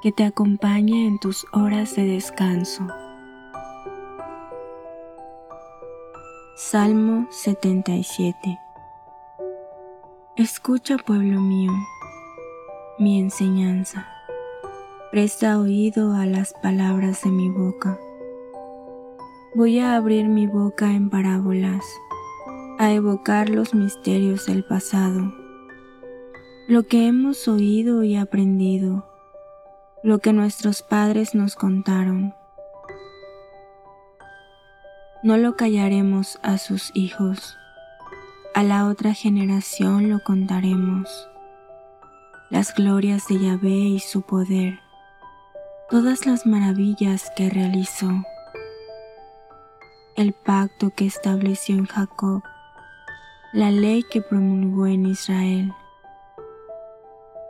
que te acompañe en tus horas de descanso. Salmo 77 Escucha, pueblo mío, mi enseñanza. Presta oído a las palabras de mi boca. Voy a abrir mi boca en parábolas, a evocar los misterios del pasado, lo que hemos oído y aprendido lo que nuestros padres nos contaron. No lo callaremos a sus hijos, a la otra generación lo contaremos. Las glorias de Yahvé y su poder, todas las maravillas que realizó, el pacto que estableció en Jacob, la ley que promulgó en Israel.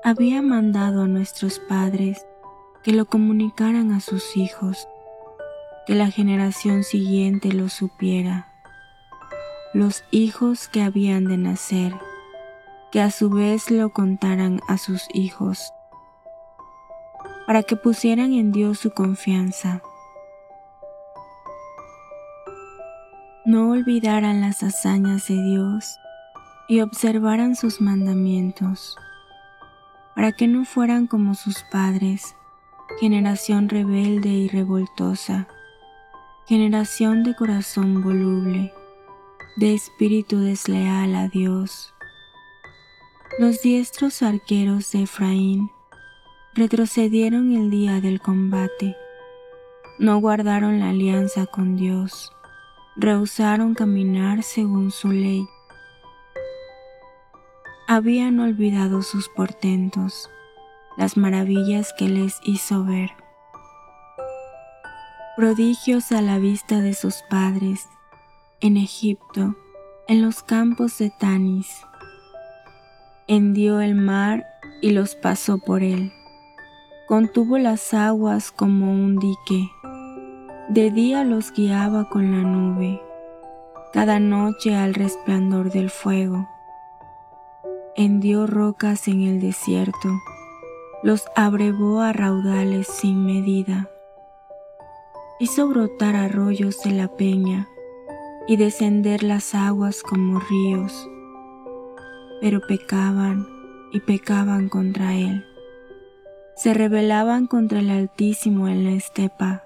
Había mandado a nuestros padres que lo comunicaran a sus hijos, que la generación siguiente lo supiera, los hijos que habían de nacer, que a su vez lo contaran a sus hijos, para que pusieran en Dios su confianza. No olvidaran las hazañas de Dios y observaran sus mandamientos, para que no fueran como sus padres, generación rebelde y revoltosa, generación de corazón voluble, de espíritu desleal a Dios. Los diestros arqueros de Efraín retrocedieron el día del combate, no guardaron la alianza con Dios, rehusaron caminar según su ley. Habían olvidado sus portentos las maravillas que les hizo ver. Prodigios a la vista de sus padres, en Egipto, en los campos de Tanis. Hendió el mar y los pasó por él. Contuvo las aguas como un dique. De día los guiaba con la nube, cada noche al resplandor del fuego. Hendió rocas en el desierto los abrevó a raudales sin medida. Hizo brotar arroyos de la peña y descender las aguas como ríos, pero pecaban y pecaban contra él. Se rebelaban contra el Altísimo en la estepa.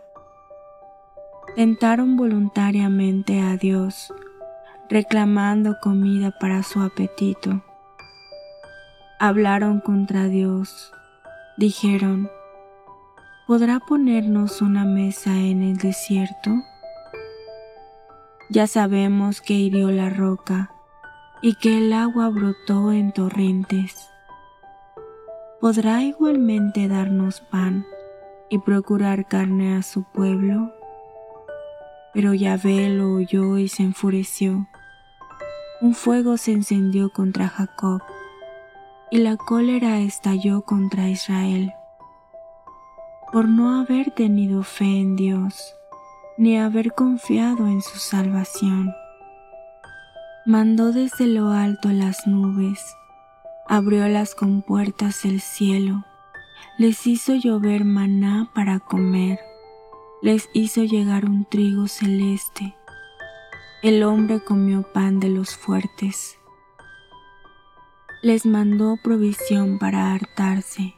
Tentaron voluntariamente a Dios, reclamando comida para su apetito. Hablaron contra Dios Dijeron, ¿podrá ponernos una mesa en el desierto? Ya sabemos que hirió la roca y que el agua brotó en torrentes. ¿Podrá igualmente darnos pan y procurar carne a su pueblo? Pero Yahvé lo oyó y se enfureció. Un fuego se encendió contra Jacob y la cólera estalló contra Israel por no haber tenido fe en Dios ni haber confiado en su salvación. Mandó desde lo alto las nubes, abrió las compuertas del cielo, les hizo llover maná para comer, les hizo llegar un trigo celeste. El hombre comió pan de los fuertes les mandó provisión para hartarse.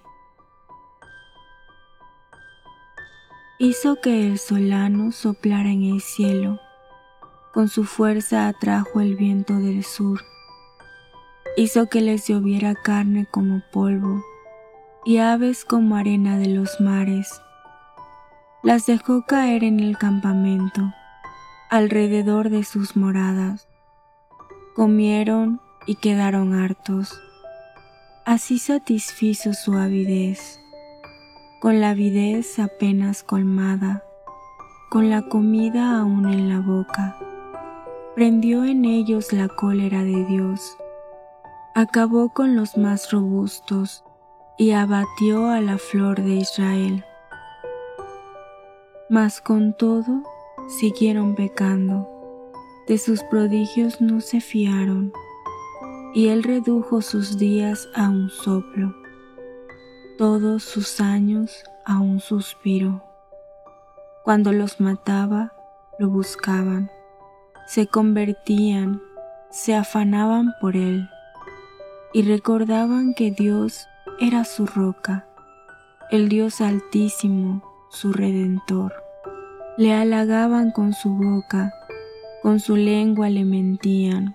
Hizo que el solano soplara en el cielo, con su fuerza atrajo el viento del sur. Hizo que les lloviera carne como polvo y aves como arena de los mares. Las dejó caer en el campamento, alrededor de sus moradas. Comieron y quedaron hartos. Así satisfizo su avidez, con la avidez apenas colmada, con la comida aún en la boca. Prendió en ellos la cólera de Dios, acabó con los más robustos y abatió a la flor de Israel. Mas con todo siguieron pecando, de sus prodigios no se fiaron y él redujo sus días a un soplo, todos sus años a un suspiro. Cuando los mataba, lo buscaban, se convertían, se afanaban por él y recordaban que Dios era su roca, el Dios altísimo, su redentor. Le halagaban con su boca, con su lengua le mentían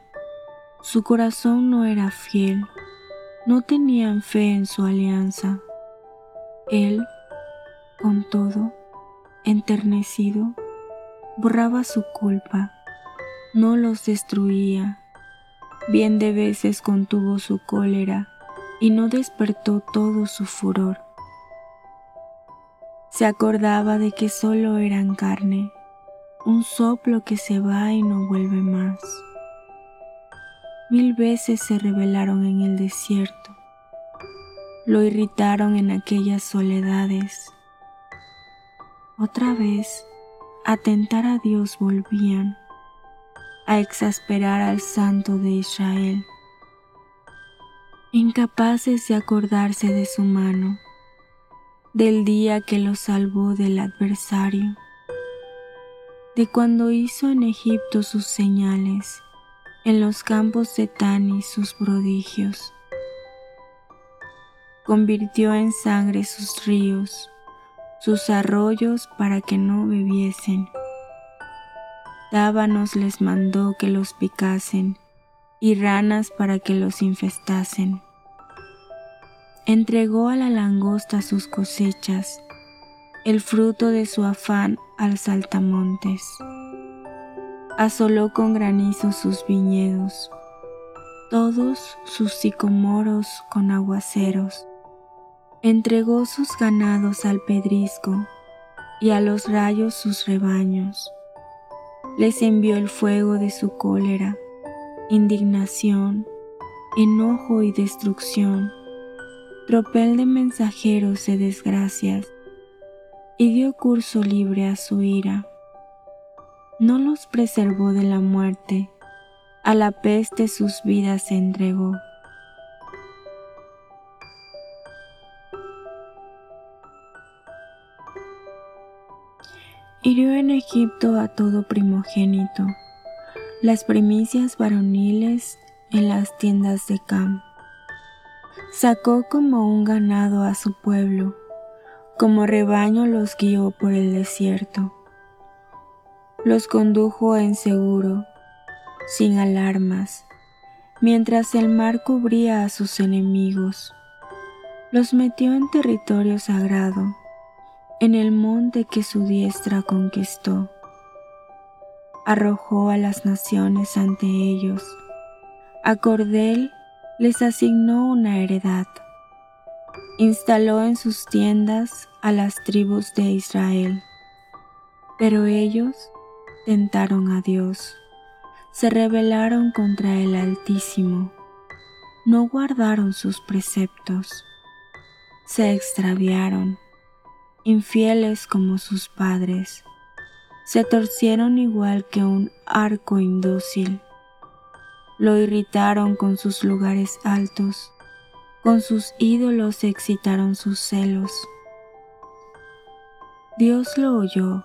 su corazón no era fiel, no tenían fe en su alianza. Él, con todo, enternecido, borraba su culpa, no los destruía. Bien de veces contuvo su cólera y no despertó todo su furor. Se acordaba de que solo eran carne, un soplo que se va y no vuelve más. Mil veces se rebelaron en el desierto, lo irritaron en aquellas soledades. Otra vez, a tentar a Dios volvían, a exasperar al Santo de Israel, incapaces de acordarse de su mano, del día que los salvó del adversario, de cuando hizo en Egipto sus señales en los campos de Tani sus prodigios. Convirtió en sangre sus ríos, sus arroyos para que no bebiesen. Dábanos les mandó que los picasen y ranas para que los infestasen. Entregó a la langosta sus cosechas, el fruto de su afán al saltamontes asoló con granizo sus viñedos, todos sus sicomoros con aguaceros, entregó sus ganados al pedrisco y a los rayos sus rebaños. Les envió el fuego de su cólera, indignación, enojo y destrucción, tropel de mensajeros de desgracias, y dio curso libre a su ira no los preservó de la muerte, a la peste sus vidas se entregó. Hirió en Egipto a todo primogénito, las primicias varoniles en las tiendas de Cam. Sacó como un ganado a su pueblo, como rebaño los guió por el desierto los condujo en seguro, sin alarmas, mientras el mar cubría a sus enemigos. Los metió en territorio sagrado, en el monte que su diestra conquistó. Arrojó a las naciones ante ellos. A Cordel les asignó una heredad. Instaló en sus tiendas a las tribus de Israel. Pero ellos tentaron a Dios, se rebelaron contra el Altísimo, no guardaron sus preceptos, se extraviaron, infieles como sus padres, se torcieron igual que un arco indócil, lo irritaron con sus lugares altos, con sus ídolos excitaron sus celos. Dios lo oyó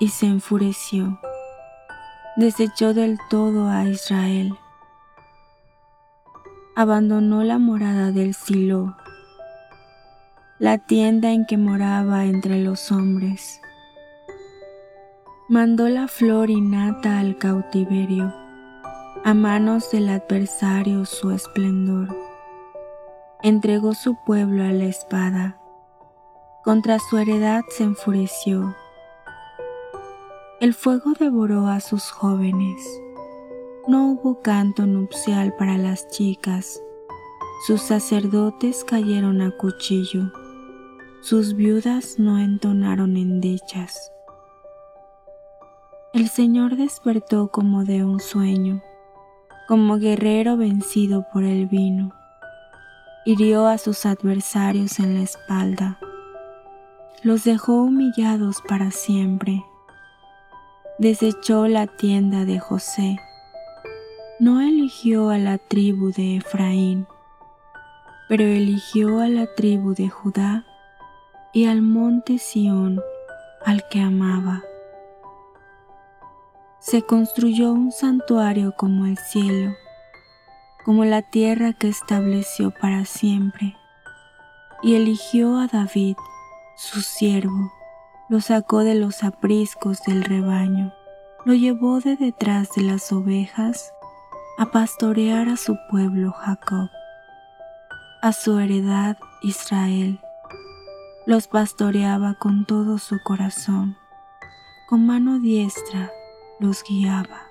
y se enfureció. Desechó del todo a Israel. Abandonó la morada del Silo, la tienda en que moraba entre los hombres. Mandó la flor innata al cautiverio, a manos del adversario su esplendor. Entregó su pueblo a la espada, contra su heredad se enfureció. El fuego devoró a sus jóvenes. No hubo canto nupcial para las chicas. Sus sacerdotes cayeron a cuchillo. Sus viudas no entonaron endechas. El Señor despertó como de un sueño, como guerrero vencido por el vino. Hirió a sus adversarios en la espalda. Los dejó humillados para siempre. Desechó la tienda de José. No eligió a la tribu de Efraín, pero eligió a la tribu de Judá y al monte Sión, al que amaba se construyó un santuario como el cielo, como la tierra que estableció para siempre, y eligió a David, su siervo, lo sacó de los apriscos del rebaño, lo llevó de detrás de las ovejas a pastorear a su pueblo Jacob, a su heredad Israel. Los pastoreaba con todo su corazón, con mano diestra los guiaba.